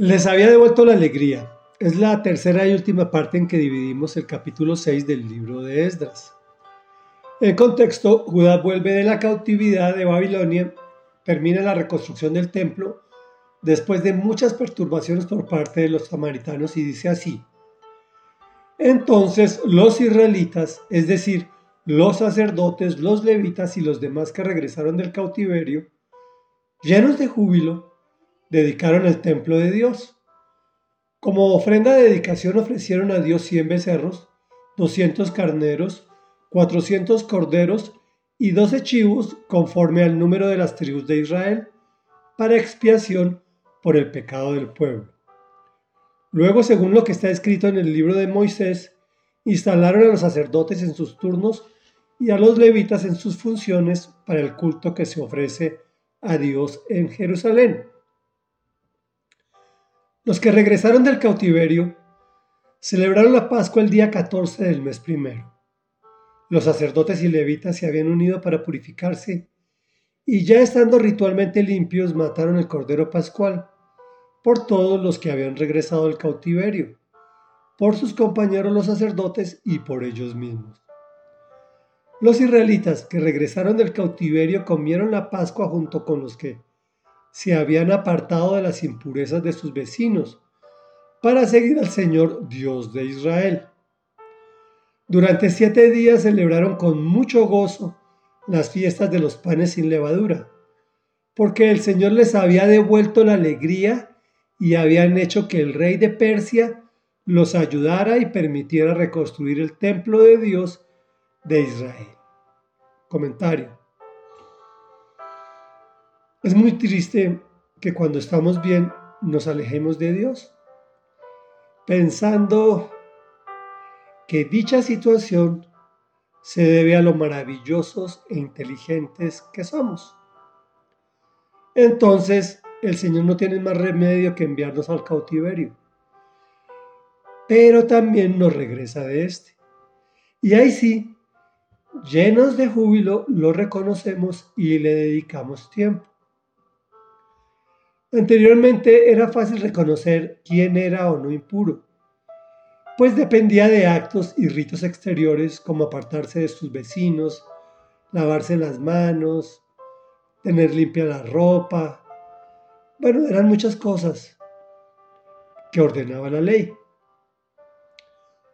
Les había devuelto la alegría. Es la tercera y última parte en que dividimos el capítulo 6 del libro de Esdras. En contexto, Judá vuelve de la cautividad de Babilonia, termina la reconstrucción del templo después de muchas perturbaciones por parte de los samaritanos y dice así. Entonces los israelitas, es decir, los sacerdotes, los levitas y los demás que regresaron del cautiverio, llenos de júbilo, dedicaron el templo de Dios como ofrenda de dedicación ofrecieron a Dios 100 becerros, 200 carneros, 400 corderos y 12 chivos conforme al número de las tribus de Israel, para expiación por el pecado del pueblo. Luego, según lo que está escrito en el libro de Moisés, instalaron a los sacerdotes en sus turnos y a los levitas en sus funciones para el culto que se ofrece a Dios en Jerusalén. Los que regresaron del cautiverio celebraron la Pascua el día 14 del mes primero. Los sacerdotes y levitas se habían unido para purificarse y ya estando ritualmente limpios mataron el cordero pascual por todos los que habían regresado del cautiverio, por sus compañeros los sacerdotes y por ellos mismos. Los israelitas que regresaron del cautiverio comieron la Pascua junto con los que se habían apartado de las impurezas de sus vecinos para seguir al Señor Dios de Israel. Durante siete días celebraron con mucho gozo las fiestas de los panes sin levadura, porque el Señor les había devuelto la alegría y habían hecho que el rey de Persia los ayudara y permitiera reconstruir el templo de Dios de Israel. Comentario. Es muy triste que cuando estamos bien nos alejemos de Dios, pensando que dicha situación se debe a lo maravillosos e inteligentes que somos. Entonces, el Señor no tiene más remedio que enviarnos al cautiverio, pero también nos regresa de este. Y ahí sí, llenos de júbilo, lo reconocemos y le dedicamos tiempo. Anteriormente era fácil reconocer quién era o no impuro, pues dependía de actos y ritos exteriores como apartarse de sus vecinos, lavarse las manos, tener limpia la ropa. Bueno, eran muchas cosas que ordenaba la ley.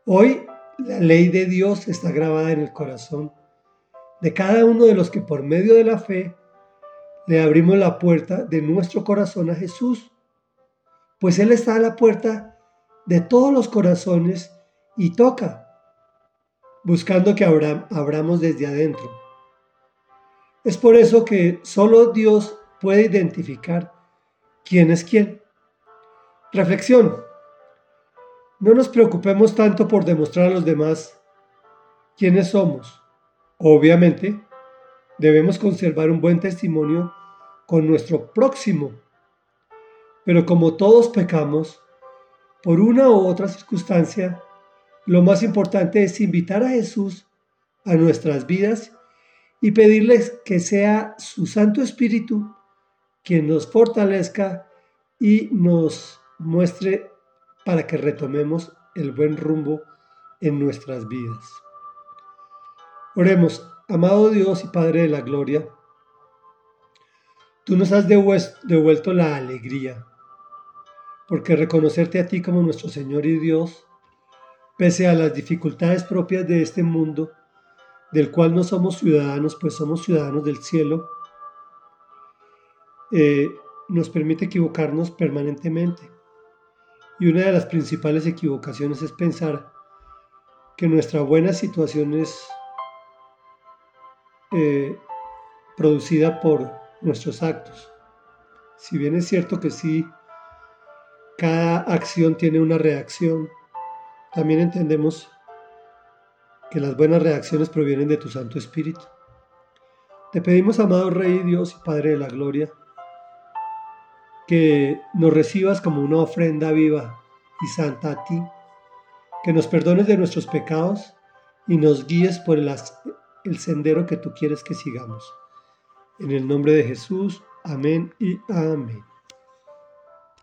Hoy la ley de Dios está grabada en el corazón de cada uno de los que por medio de la fe le abrimos la puerta de nuestro corazón a Jesús, pues Él está a la puerta de todos los corazones y toca, buscando que abramos desde adentro. Es por eso que solo Dios puede identificar quién es quién. Reflexión. No nos preocupemos tanto por demostrar a los demás quiénes somos. Obviamente, debemos conservar un buen testimonio con nuestro próximo. Pero como todos pecamos, por una u otra circunstancia, lo más importante es invitar a Jesús a nuestras vidas y pedirles que sea su Santo Espíritu quien nos fortalezca y nos muestre para que retomemos el buen rumbo en nuestras vidas. Oremos, Amado Dios y Padre de la Gloria, tú nos has devuelto la alegría, porque reconocerte a ti como nuestro Señor y Dios, pese a las dificultades propias de este mundo, del cual no somos ciudadanos, pues somos ciudadanos del cielo, eh, nos permite equivocarnos permanentemente. Y una de las principales equivocaciones es pensar que nuestra buena situación es eh, producida por nuestros actos. Si bien es cierto que sí, cada acción tiene una reacción, también entendemos que las buenas reacciones provienen de tu Santo Espíritu. Te pedimos, amado Rey Dios y Padre de la Gloria, que nos recibas como una ofrenda viva y santa a ti, que nos perdones de nuestros pecados y nos guíes por el el sendero que tú quieres que sigamos. En el nombre de Jesús, amén y amén.